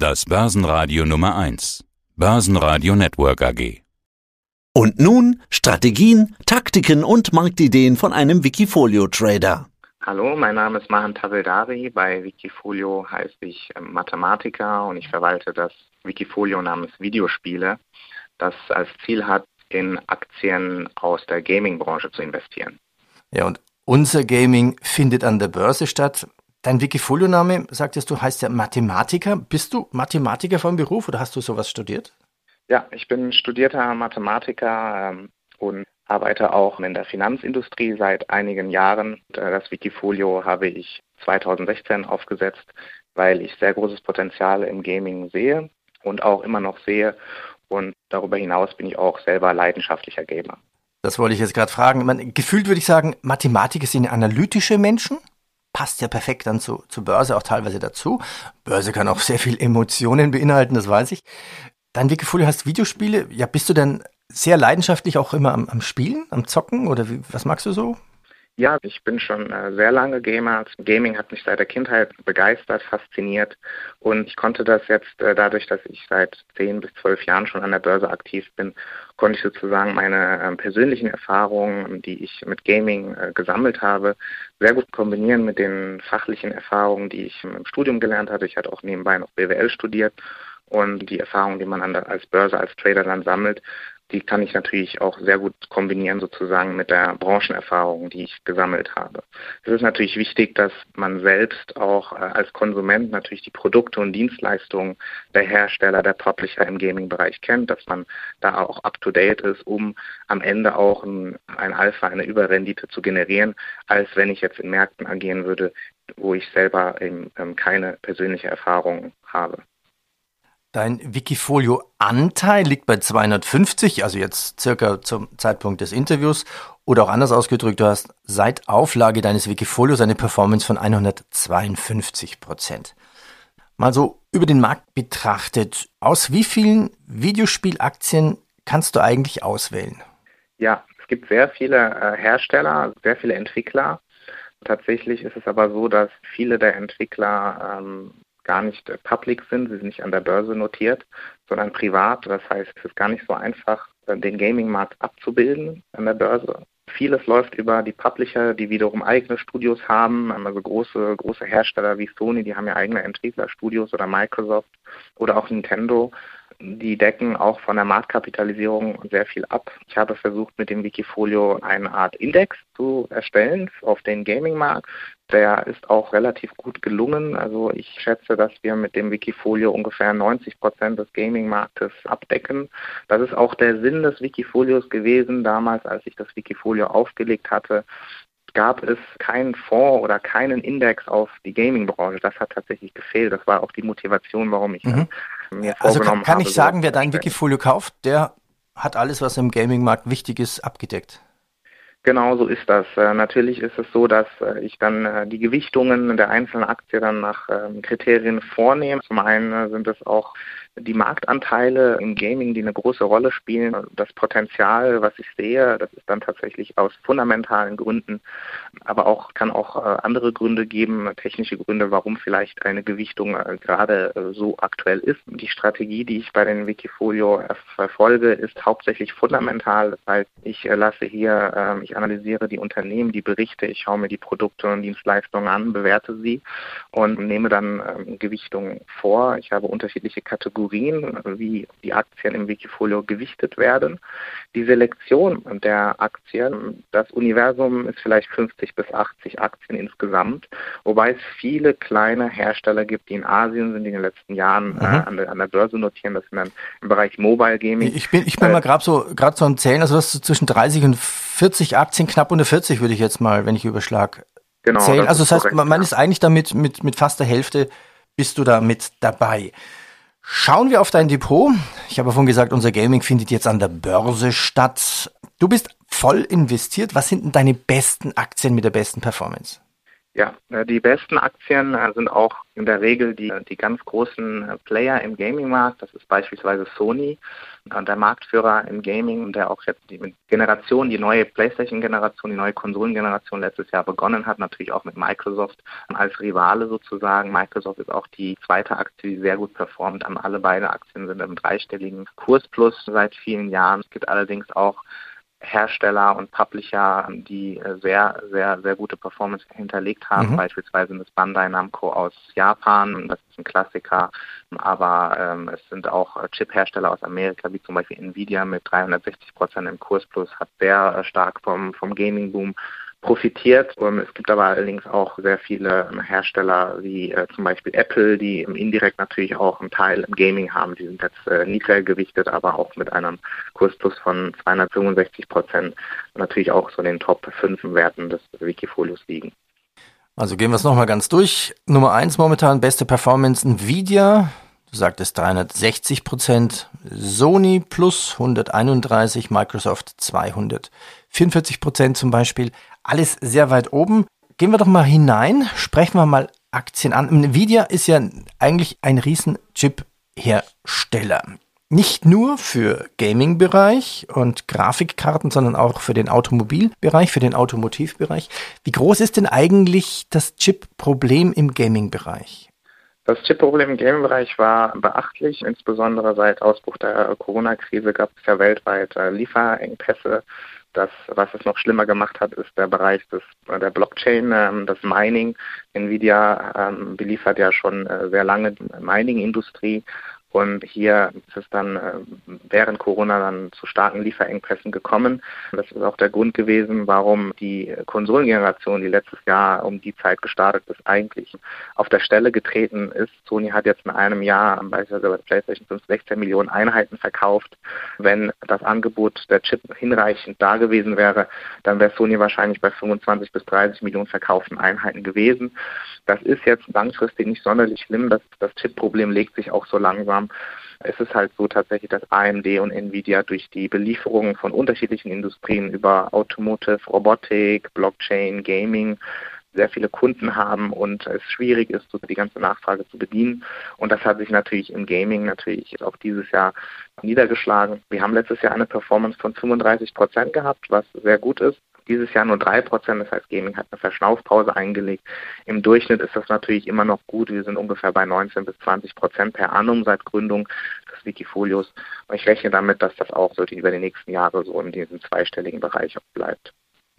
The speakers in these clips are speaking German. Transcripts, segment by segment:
Das Börsenradio Nummer 1. Börsenradio Network AG. Und nun Strategien, Taktiken und Marktideen von einem Wikifolio-Trader. Hallo, mein Name ist Mahan Taveldari. Bei Wikifolio heiße ich ähm, Mathematiker und ich verwalte das Wikifolio namens Videospiele, das als Ziel hat, in Aktien aus der Gaming-Branche zu investieren. Ja, und unser Gaming findet an der Börse statt. Dein Wikifolio-Name, sagtest du, heißt ja Mathematiker. Bist du Mathematiker vom Beruf oder hast du sowas studiert? Ja, ich bin studierter Mathematiker ähm, und arbeite auch in der Finanzindustrie seit einigen Jahren. Äh, das Wikifolio habe ich 2016 aufgesetzt, weil ich sehr großes Potenzial im Gaming sehe und auch immer noch sehe. Und darüber hinaus bin ich auch selber leidenschaftlicher Gamer. Das wollte ich jetzt gerade fragen. Man, gefühlt würde ich sagen, Mathematiker sind analytische Menschen. Passt ja perfekt dann zu, zur Börse auch teilweise dazu. Börse kann auch sehr viel Emotionen beinhalten, das weiß ich. Dein Wikifolio heißt Videospiele. Ja, bist du denn sehr leidenschaftlich auch immer am, am Spielen, am Zocken oder wie, was magst du so? Ja, ich bin schon äh, sehr lange Gamer. Gaming hat mich seit der Kindheit begeistert, fasziniert und ich konnte das jetzt äh, dadurch, dass ich seit zehn bis zwölf Jahren schon an der Börse aktiv bin, konnte ich sozusagen meine äh, persönlichen Erfahrungen, die ich mit Gaming äh, gesammelt habe, sehr gut kombinieren mit den fachlichen Erfahrungen, die ich im Studium gelernt hatte. Ich hatte auch nebenbei noch BWL studiert und die Erfahrungen, die man als Börse, als Trader dann sammelt, die kann ich natürlich auch sehr gut kombinieren sozusagen mit der Branchenerfahrung, die ich gesammelt habe. Es ist natürlich wichtig, dass man selbst auch äh, als Konsument natürlich die Produkte und Dienstleistungen der Hersteller, der Publisher im Gaming-Bereich kennt, dass man da auch up-to-date ist, um am Ende auch ein, ein Alpha, eine Überrendite zu generieren, als wenn ich jetzt in Märkten agieren würde, wo ich selber eben ähm, keine persönliche Erfahrung habe. Dein Wikifolio-Anteil liegt bei 250, also jetzt circa zum Zeitpunkt des Interviews. Oder auch anders ausgedrückt, du hast seit Auflage deines Wikifolios eine Performance von 152 Prozent. Mal so über den Markt betrachtet, aus wie vielen Videospielaktien kannst du eigentlich auswählen? Ja, es gibt sehr viele äh, Hersteller, sehr viele Entwickler. Tatsächlich ist es aber so, dass viele der Entwickler ähm, gar nicht public sind, sie sind nicht an der Börse notiert, sondern privat. Das heißt, es ist gar nicht so einfach, äh, den Gaming-Markt abzubilden an der Börse. Vieles läuft über die Publisher, die wiederum eigene Studios haben. Also große, große Hersteller wie Sony, die haben ja eigene Entwicklerstudios oder Microsoft oder auch Nintendo die decken auch von der Marktkapitalisierung sehr viel ab. Ich habe versucht, mit dem Wikifolio eine Art Index zu erstellen auf den Gaming-Markt. Der ist auch relativ gut gelungen. Also ich schätze, dass wir mit dem Wikifolio ungefähr 90 Prozent des Gaming-Marktes abdecken. Das ist auch der Sinn des Wikifolios gewesen, damals, als ich das Wikifolio aufgelegt hatte gab es keinen Fonds oder keinen Index auf die Gaming-Branche. Das hat tatsächlich gefehlt. Das war auch die Motivation, warum ich mhm. Mir also kann, kann ich sagen, wer dein Wikifolio kauft, der hat alles, was im Gaming-Markt wichtig ist, abgedeckt. Genau so ist das. Äh, natürlich ist es so, dass äh, ich dann äh, die Gewichtungen der einzelnen Aktien dann nach ähm, Kriterien vornehme. Zum einen sind es auch die Marktanteile im Gaming, die eine große Rolle spielen. Das Potenzial, was ich sehe, das ist dann tatsächlich aus fundamentalen Gründen, aber auch kann auch andere Gründe geben, technische Gründe, warum vielleicht eine Gewichtung gerade so aktuell ist. Die Strategie, die ich bei den Wikifolio verfolge, ist hauptsächlich fundamental. Das heißt, ich lasse hier ähm, ich analysiere die Unternehmen, die Berichte, ich schaue mir die Produkte und Dienstleistungen an, bewerte sie und nehme dann ähm, Gewichtungen vor. Ich habe unterschiedliche Kategorien, wie die Aktien im Wikifolio gewichtet werden. Die Selektion der Aktien, das Universum ist vielleicht 50 bis 80 Aktien insgesamt, wobei es viele kleine Hersteller gibt, die in Asien sind, die in den letzten Jahren äh, an, der, an, der, Börse notieren. Das sind dann im Bereich Mobile Gaming. Ich bin, ich bin äh, mal gerade so, gerade so am Zählen, also das zwischen 30 und 40 Aktien, knapp unter 40 würde ich jetzt mal, wenn ich überschlag, genau, zählen. Das also das heißt, korrekt, man, man ja. ist eigentlich damit mit, mit fast der Hälfte bist du da mit dabei. Schauen wir auf dein Depot. Ich habe vorhin gesagt, unser Gaming findet jetzt an der Börse statt. Du bist voll investiert. Was sind denn deine besten Aktien mit der besten Performance? Ja, äh, die besten Aktien äh, sind auch in der Regel die, die ganz großen äh, Player im Gaming-Markt. Das ist beispielsweise Sony, der Marktführer im Gaming, der auch jetzt die Generation, die neue PlayStation-Generation, die neue Konsolengeneration letztes Jahr begonnen hat, natürlich auch mit Microsoft als Rivale sozusagen. Microsoft ist auch die zweite Aktie, die sehr gut performt. Alle beide Aktien sind im dreistelligen Kurs plus seit vielen Jahren. Es gibt allerdings auch Hersteller und Publisher, die äh, sehr, sehr, sehr gute Performance hinterlegt haben. Mhm. Beispielsweise das Bandai Namco aus Japan, das ist ein Klassiker. Aber ähm, es sind auch äh, Chip-Hersteller aus Amerika, wie zum Beispiel Nvidia mit 360 Prozent im Kurs plus, hat sehr äh, stark vom, vom Gaming-Boom profitiert. Es gibt aber allerdings auch sehr viele Hersteller wie äh, zum Beispiel Apple, die indirekt natürlich auch einen Teil im Gaming haben. Die sind jetzt äh, niedriger gewichtet, aber auch mit einem Kursplus von 265 Prozent natürlich auch so in den Top 5 Werten des Wikifolios liegen. Also gehen wir es nochmal ganz durch. Nummer 1 momentan, beste Performance Nvidia. Du sagtest 360 Prozent, Sony plus 131, Microsoft 244 Prozent zum Beispiel alles sehr weit oben. Gehen wir doch mal hinein, sprechen wir mal Aktien an. Nvidia ist ja eigentlich ein riesen Chip-Hersteller. Nicht nur für Gaming-Bereich und Grafikkarten, sondern auch für den Automobilbereich, für den Automotivbereich. Wie groß ist denn eigentlich das Chip-Problem im Gaming-Bereich? Das Chip-Problem im Gaming-Bereich war beachtlich. Insbesondere seit Ausbruch der Corona-Krise gab es ja weltweit Lieferengpässe das, was es noch schlimmer gemacht hat, ist der Bereich des, der Blockchain, ähm, das Mining. Nvidia ähm, beliefert ja schon äh, sehr lange die Mining-Industrie und hier ist es dann äh, während Corona dann zu starken Lieferengpässen gekommen. Das ist auch der Grund gewesen, warum die Konsolengeneration, die letztes Jahr um die Zeit gestartet ist, eigentlich auf der Stelle getreten ist. Sony hat jetzt in einem Jahr beispielsweise bei PlayStation 5 16 Millionen Einheiten verkauft. Wenn das Angebot der Chip hinreichend da gewesen wäre, dann wäre Sony wahrscheinlich bei 25 bis 30 Millionen verkauften Einheiten gewesen. Das ist jetzt langfristig nicht sonderlich schlimm. Das, das Chip-Problem legt sich auch so langsam haben. Es ist halt so tatsächlich, dass AMD und Nvidia durch die Belieferungen von unterschiedlichen Industrien über Automotive, Robotik, Blockchain, Gaming sehr viele Kunden haben und es schwierig ist, die ganze Nachfrage zu bedienen. Und das hat sich natürlich im Gaming natürlich auch dieses Jahr niedergeschlagen. Wir haben letztes Jahr eine Performance von 35 Prozent gehabt, was sehr gut ist dieses Jahr nur 3%, das heißt Gaming hat eine Verschnaufpause eingelegt. Im Durchschnitt ist das natürlich immer noch gut. Wir sind ungefähr bei 19 bis 20 Prozent per annum seit Gründung des Wikifolios. Und ich rechne damit, dass das auch so über die nächsten Jahre so in diesem zweistelligen Bereich bleibt.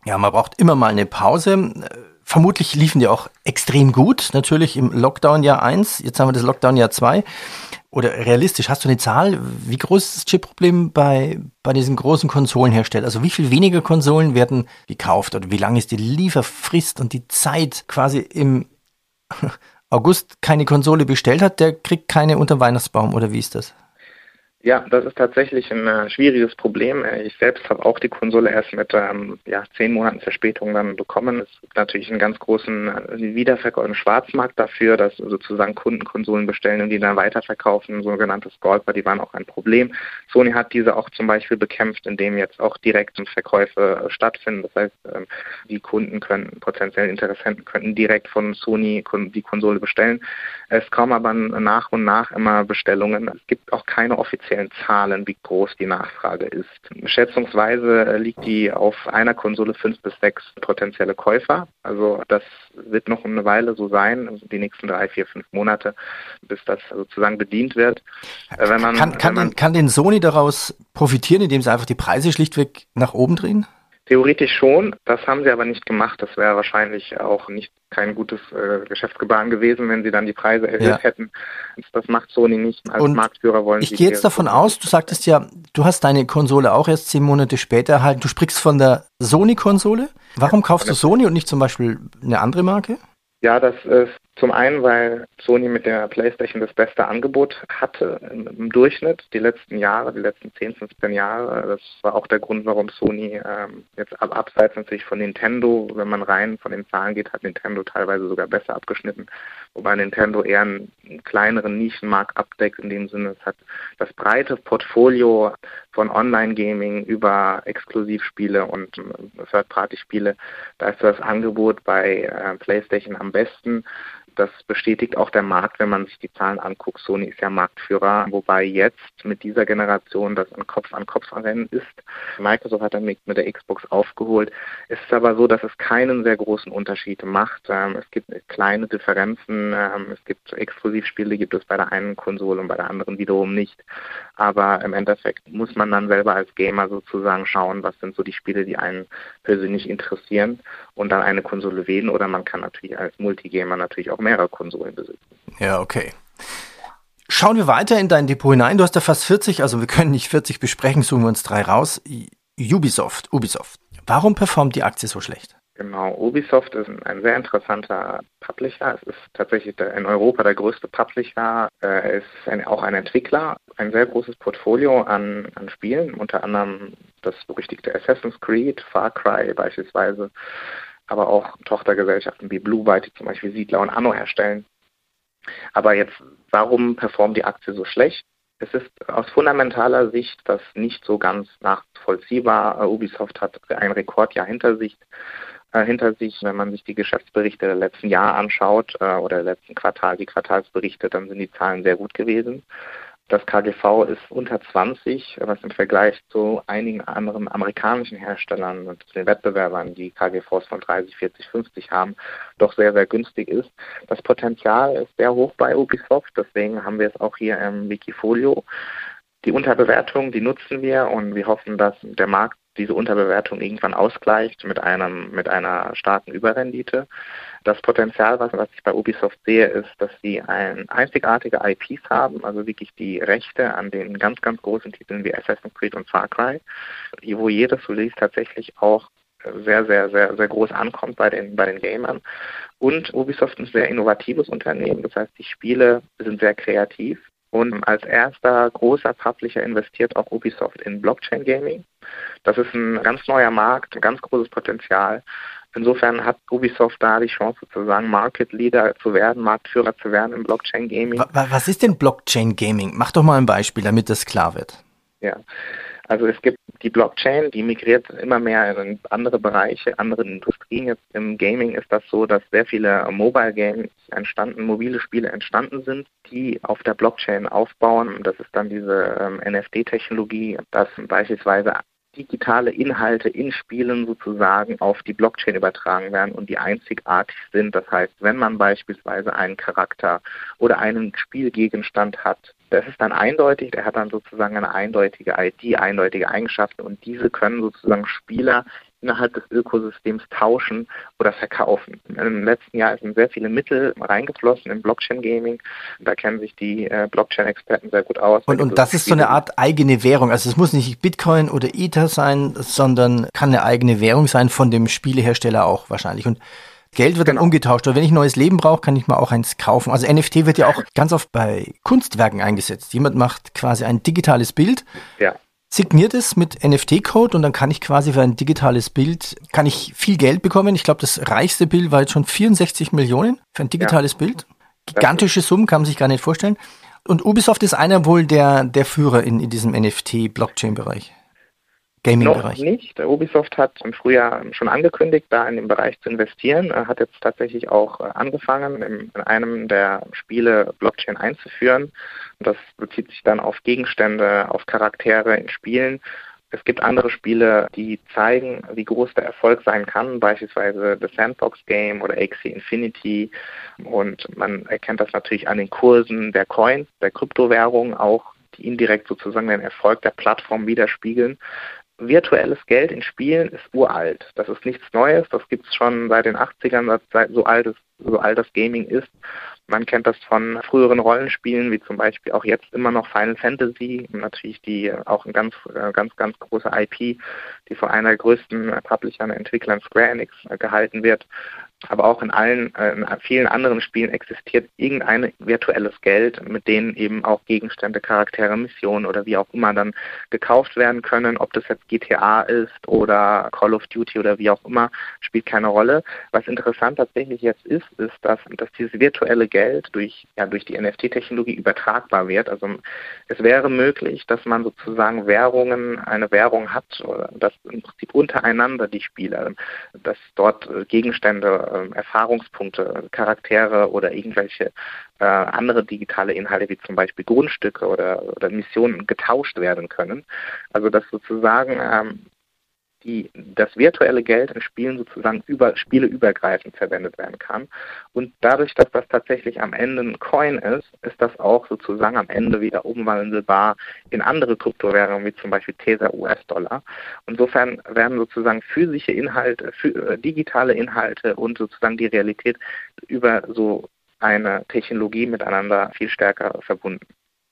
Ja, man braucht immer mal eine Pause. Vermutlich liefen die auch extrem gut, natürlich im Lockdown Jahr 1. Jetzt haben wir das Lockdown Jahr 2 oder realistisch, hast du eine Zahl, wie groß ist das Chip-Problem bei, bei diesen großen Konsolenherstellern? Also wie viel weniger Konsolen werden gekauft oder wie lang ist die Lieferfrist und die Zeit quasi im August keine Konsole bestellt hat, der kriegt keine unter Weihnachtsbaum oder wie ist das? Ja, das ist tatsächlich ein äh, schwieriges Problem. Äh, ich selbst habe auch die Konsole erst mit ähm, ja, zehn Monaten Verspätung dann bekommen. Es gibt natürlich einen ganz großen äh, Wiederverkauf im Schwarzmarkt dafür, dass sozusagen Kunden Konsolen bestellen und die dann weiterverkaufen. Sogenannte Scalper, die waren auch ein Problem. Sony hat diese auch zum Beispiel bekämpft, indem jetzt auch direkt Verkäufe äh, stattfinden. Das heißt, ähm, die Kunden können, potenziellen Interessenten könnten direkt von Sony die Konsole bestellen. Es kommen aber nach und nach immer Bestellungen. Es gibt auch keine offiziellen Zahlen, wie groß die Nachfrage ist. Schätzungsweise äh, liegt die auf einer Konsole fünf bis sechs potenzielle Käufer. Also das wird noch eine Weile so sein, also die nächsten drei, vier, fünf Monate, bis das sozusagen bedient wird. Äh, wenn man, kann, kann, wenn man, den, kann den Sony daraus profitieren, indem sie einfach die Preise schlichtweg nach oben drehen? Theoretisch schon, das haben sie aber nicht gemacht. Das wäre wahrscheinlich auch nicht kein gutes äh, Geschäftsgebaren gewesen, wenn sie dann die Preise erhöht ja. hätten. Das macht Sony nicht. Als Und Marktführer wollen ich gehe jetzt davon aus, du sagtest ja, du hast deine Konsole auch erst zehn Monate später erhalten. Du sprichst von der Sony-Konsole. Warum kaufst du Sony und nicht zum Beispiel eine andere Marke? Ja, das ist zum einen, weil Sony mit der PlayStation das beste Angebot hatte im Durchschnitt die letzten Jahre, die letzten 10, 15 Jahre. Das war auch der Grund, warum Sony ähm, jetzt ab, abseits natürlich von Nintendo, wenn man rein von den Zahlen geht, hat Nintendo teilweise sogar besser abgeschnitten. Wobei Nintendo eher einen kleineren Nischenmarkt abdeckt, in dem Sinne, es hat das breite Portfolio von Online-Gaming über Exklusivspiele und Third-Party-Spiele. Da ist das Angebot bei äh, PlayStation am besten das bestätigt auch der Markt, wenn man sich die Zahlen anguckt. Sony ist ja Marktführer, wobei jetzt mit dieser Generation das ein Kopf-an-Kopf-Rennen ist. Microsoft hat dann mit der Xbox aufgeholt. Es ist aber so, dass es keinen sehr großen Unterschied macht. Ähm, es gibt kleine Differenzen. Ähm, es gibt Exklusivspiele, gibt es bei der einen Konsole und bei der anderen wiederum nicht. Aber im Endeffekt muss man dann selber als Gamer sozusagen schauen, was sind so die Spiele, die einen persönlich interessieren und dann eine Konsole wählen. Oder man kann natürlich als Multigamer natürlich auch mehrere Konsolen besitzen. Ja, okay. Schauen wir weiter in dein Depot hinein. Du hast da fast 40, also wir können nicht 40 besprechen, suchen wir uns drei raus. Ubisoft, Ubisoft. Warum performt die Aktie so schlecht? Genau, Ubisoft ist ein sehr interessanter Publisher. Es ist tatsächlich in Europa der größte Publisher. Er ist ein, auch ein Entwickler, ein sehr großes Portfolio an, an Spielen, unter anderem das berüchtigte Assassin's Creed, Far Cry beispielsweise, aber auch Tochtergesellschaften wie Blue Byte, die zum Beispiel Siedler und Anno herstellen. Aber jetzt, warum performt die Aktie so schlecht? Es ist aus fundamentaler Sicht das nicht so ganz nachvollziehbar. Ubisoft hat ein Rekordjahr hinter sich äh, hinter sich. Wenn man sich die Geschäftsberichte der letzten Jahre anschaut äh, oder der letzten Quartal, die Quartalsberichte, dann sind die Zahlen sehr gut gewesen. Das KGV ist unter 20, was im Vergleich zu einigen anderen amerikanischen Herstellern und den Wettbewerbern, die KGVs von 30, 40, 50 haben, doch sehr, sehr günstig ist. Das Potenzial ist sehr hoch bei Ubisoft, deswegen haben wir es auch hier im Wikifolio. Die Unterbewertung, die nutzen wir und wir hoffen, dass der Markt diese Unterbewertung irgendwann ausgleicht mit einem mit einer starken Überrendite. Das Potenzial, was, was ich bei Ubisoft sehe, ist, dass sie ein einzigartige IPs haben, also wirklich die Rechte an den ganz, ganz großen Titeln wie Assassin's Creed und Far Cry, wo jedes Release tatsächlich auch sehr, sehr, sehr, sehr groß ankommt bei den, bei den Gamern. Und Ubisoft ist ein sehr innovatives Unternehmen. Das heißt, die Spiele sind sehr kreativ. Und als erster großer Publisher investiert auch Ubisoft in Blockchain Gaming. Das ist ein ganz neuer Markt, ein ganz großes Potenzial. Insofern hat Ubisoft da die Chance, sozusagen Market Leader zu werden, Marktführer zu werden im Blockchain Gaming. Was ist denn Blockchain Gaming? Mach doch mal ein Beispiel, damit das klar wird. Ja. Also es gibt die Blockchain, die migriert immer mehr in andere Bereiche, andere Industrien. Jetzt im Gaming ist das so, dass sehr viele Mobile Games entstanden, mobile Spiele entstanden sind, die auf der Blockchain aufbauen. Das ist dann diese ähm, NFT-Technologie, dass beispielsweise digitale Inhalte in Spielen sozusagen auf die Blockchain übertragen werden und die einzigartig sind. Das heißt, wenn man beispielsweise einen Charakter oder einen Spielgegenstand hat, das ist dann eindeutig, der hat dann sozusagen eine eindeutige ID, eindeutige Eigenschaften und diese können sozusagen Spieler innerhalb des Ökosystems tauschen oder verkaufen. Im letzten Jahr sind sehr viele Mittel reingeflossen im Blockchain-Gaming. Da kennen sich die äh, Blockchain-Experten sehr gut aus. Und, und das ist so eine Art eigene Währung. Also es muss nicht Bitcoin oder Ether sein, sondern kann eine eigene Währung sein von dem Spielehersteller auch wahrscheinlich. Und Geld wird dann genau. umgetauscht. Oder wenn ich neues Leben brauche, kann ich mal auch eins kaufen. Also NFT wird ja auch ganz oft bei Kunstwerken eingesetzt. Jemand macht quasi ein digitales Bild. Ja signiert es mit NFT-Code und dann kann ich quasi für ein digitales Bild, kann ich viel Geld bekommen. Ich glaube, das reichste Bild war jetzt schon 64 Millionen für ein digitales ja. Bild. Gigantische Summen, kann man sich gar nicht vorstellen. Und Ubisoft ist einer wohl der, der Führer in, in diesem NFT-Blockchain-Bereich. Gaming-Bereich? Noch nicht. Ubisoft hat im Frühjahr schon angekündigt, da in den Bereich zu investieren. Er hat jetzt tatsächlich auch äh, angefangen, in, einem der Spiele Blockchain einzuführen. Das bezieht sich dann auf Gegenstände, auf Charaktere in Spielen. Es gibt andere Spiele, die zeigen, wie groß der Erfolg sein kann, beispielsweise The Sandbox Game oder Axie Infinity. Und man erkennt das natürlich an den Kursen der Coins, der Kryptowährungen auch, die indirekt sozusagen den Erfolg der Plattform widerspiegeln virtuelles Geld in Spielen ist uralt. Das ist nichts Neues. Das gibt es schon seit den 80ern, seit so alt, es, so alt das Gaming ist. Man kennt das von früheren Rollenspielen, wie zum Beispiel auch jetzt immer noch Final Fantasy, natürlich die auch ein ganz, äh, ganz, ganz große IP, die von einer der größten Publishern, Entwicklern Square Enix äh, gehalten wird. Aber auch in allen, äh, in vielen anderen Spielen existiert irgendein virtuelles Geld, mit denen eben auch Gegenstände, Charaktere, Missionen oder wie auch immer dann gekauft werden können. Ob das jetzt GTA ist oder Call of Duty oder wie auch immer, spielt keine Rolle. Was interessant tatsächlich jetzt ist, ist, dass, dass dieses virtuelle Geld durch, ja, durch die NFT-Technologie übertragbar wird. Also es wäre möglich, dass man sozusagen Währungen, eine Währung hat, oder dass im Prinzip untereinander die Spieler, dass dort Gegenstände äh, Erfahrungspunkte, Charaktere oder irgendwelche äh, andere digitale Inhalte wie zum Beispiel Grundstücke oder, oder Missionen getauscht werden können. Also dass sozusagen ähm, die, das virtuelle Geld in Spielen sozusagen über spieleübergreifend verwendet werden kann. Und dadurch, dass das tatsächlich am Ende ein Coin ist, ist das auch sozusagen am Ende wieder umwandelbar in andere Kryptowährungen, wie zum Beispiel Tether US-Dollar. Insofern werden sozusagen physische Inhalte, äh, digitale Inhalte und sozusagen die Realität über so eine Technologie miteinander viel stärker verbunden.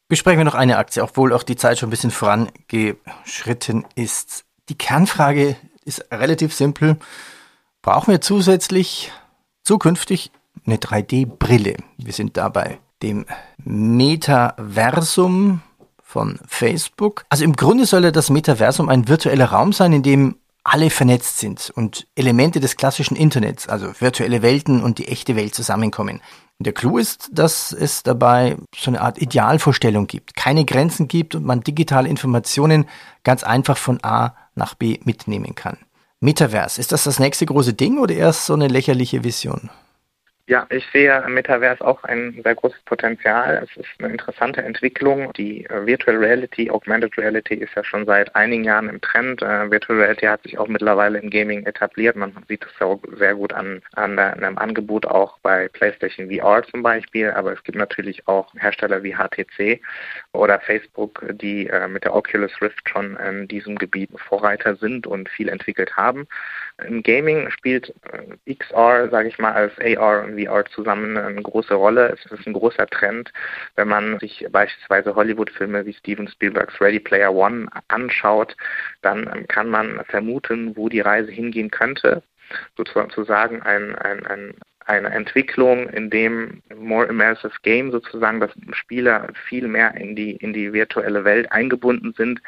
Besprechen wir noch eine Aktie, obwohl auch die Zeit schon ein bisschen vorangeschritten ist. Die Kernfrage ist relativ simpel. Brauchen wir zusätzlich zukünftig eine 3D-Brille? Wir sind dabei dem Metaversum von Facebook. Also im Grunde soll das Metaversum ein virtueller Raum sein, in dem alle vernetzt sind und Elemente des klassischen Internets, also virtuelle Welten und die echte Welt zusammenkommen. Und der Clou ist, dass es dabei so eine Art Idealvorstellung gibt, keine Grenzen gibt und man digitale Informationen ganz einfach von A nach B mitnehmen kann. Metaverse, ist das das nächste große Ding oder erst so eine lächerliche Vision? Ja, ich sehe Metaverse auch ein sehr großes Potenzial. Es ist eine interessante Entwicklung. Die äh, Virtual Reality, Augmented Reality ist ja schon seit einigen Jahren im Trend. Äh, Virtual Reality hat sich auch mittlerweile im Gaming etabliert. Man sieht es sehr gut an, an einem Angebot auch bei PlayStation VR zum Beispiel. Aber es gibt natürlich auch Hersteller wie HTC oder Facebook, die äh, mit der Oculus Rift schon in diesem Gebiet Vorreiter sind und viel entwickelt haben. Im Gaming spielt XR, sage ich mal, als AR und VR zusammen eine große Rolle. Es ist ein großer Trend, wenn man sich beispielsweise Hollywood-Filme wie Steven Spielbergs Ready Player One anschaut, dann kann man vermuten, wo die Reise hingehen könnte. Sozusagen ein, ein, ein eine Entwicklung, in dem More Immersive Game sozusagen, dass Spieler viel mehr in die, in die virtuelle Welt eingebunden sind,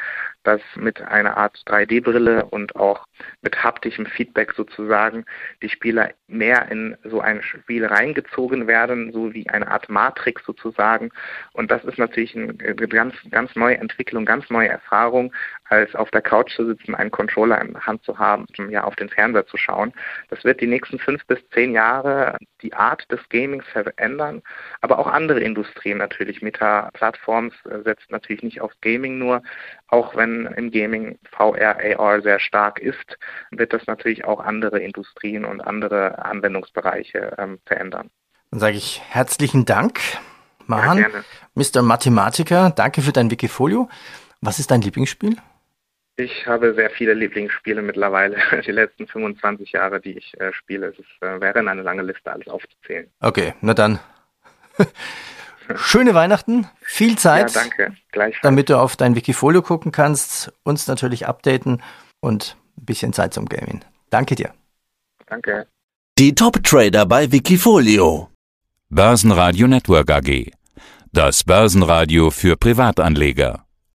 dass mit einer Art 3D-Brille und auch mit haptischem Feedback sozusagen die Spieler mehr in so ein Spiel reingezogen werden, so wie eine Art Matrix sozusagen. Und das ist natürlich eine ganz, ganz neue Entwicklung, ganz neue Erfahrung, als auf der Couch zu sitzen, einen Controller in der Hand zu haben, um ja auf den Fernseher zu schauen. Das wird die nächsten fünf bis zehn Jahre die Art des Gamings verändern, aber auch andere Industrien natürlich. Meta Plattforms äh, setzt natürlich nicht auf Gaming nur, auch wenn im Gaming VR, AR sehr stark ist, wird das natürlich auch andere Industrien und andere Anwendungsbereiche ähm, verändern. Dann sage ich herzlichen Dank, Mahan, ja, Mr. Mathematiker. Danke für dein Wikifolio. Was ist dein Lieblingsspiel? Ich habe sehr viele Lieblingsspiele mittlerweile, die letzten 25 Jahre, die ich äh, spiele. Es ist, äh, wäre eine lange Liste, alles aufzuzählen. Okay, na dann. Schöne Weihnachten, viel Zeit, ja, danke. damit du auf dein Wikifolio gucken kannst, uns natürlich updaten und ein bisschen Zeit zum Gaming. Danke dir. Danke. Die Top-Trader bei Wikifolio. Börsenradio Network AG. Das Börsenradio für Privatanleger.